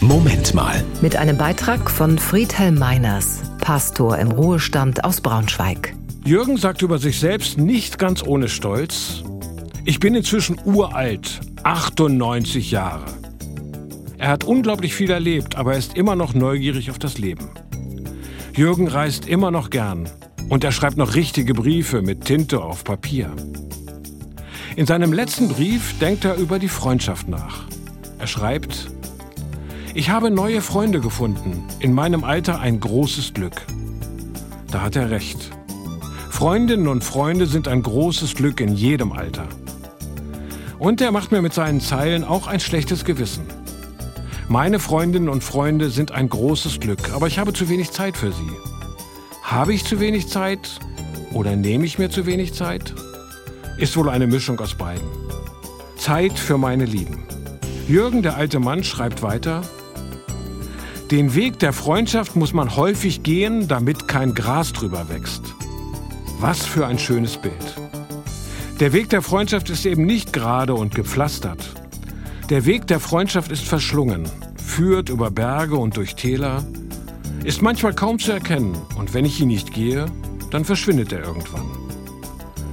Moment mal. Mit einem Beitrag von Friedhelm Meiners, Pastor im Ruhestand aus Braunschweig. Jürgen sagt über sich selbst nicht ganz ohne Stolz, ich bin inzwischen uralt, 98 Jahre. Er hat unglaublich viel erlebt, aber er ist immer noch neugierig auf das Leben. Jürgen reist immer noch gern und er schreibt noch richtige Briefe mit Tinte auf Papier. In seinem letzten Brief denkt er über die Freundschaft nach. Er schreibt, ich habe neue Freunde gefunden, in meinem Alter ein großes Glück. Da hat er recht. Freundinnen und Freunde sind ein großes Glück in jedem Alter. Und er macht mir mit seinen Zeilen auch ein schlechtes Gewissen. Meine Freundinnen und Freunde sind ein großes Glück, aber ich habe zu wenig Zeit für sie. Habe ich zu wenig Zeit oder nehme ich mir zu wenig Zeit? Ist wohl eine Mischung aus beiden. Zeit für meine Lieben. Jürgen, der alte Mann, schreibt weiter, den Weg der Freundschaft muss man häufig gehen, damit kein Gras drüber wächst. Was für ein schönes Bild. Der Weg der Freundschaft ist eben nicht gerade und gepflastert. Der Weg der Freundschaft ist verschlungen, führt über Berge und durch Täler, ist manchmal kaum zu erkennen und wenn ich ihn nicht gehe, dann verschwindet er irgendwann.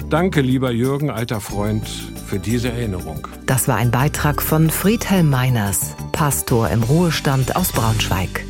Danke, lieber Jürgen, alter Freund, für diese Erinnerung. Das war ein Beitrag von Friedhelm Meiners, Pastor im Ruhestand aus Braunschweig.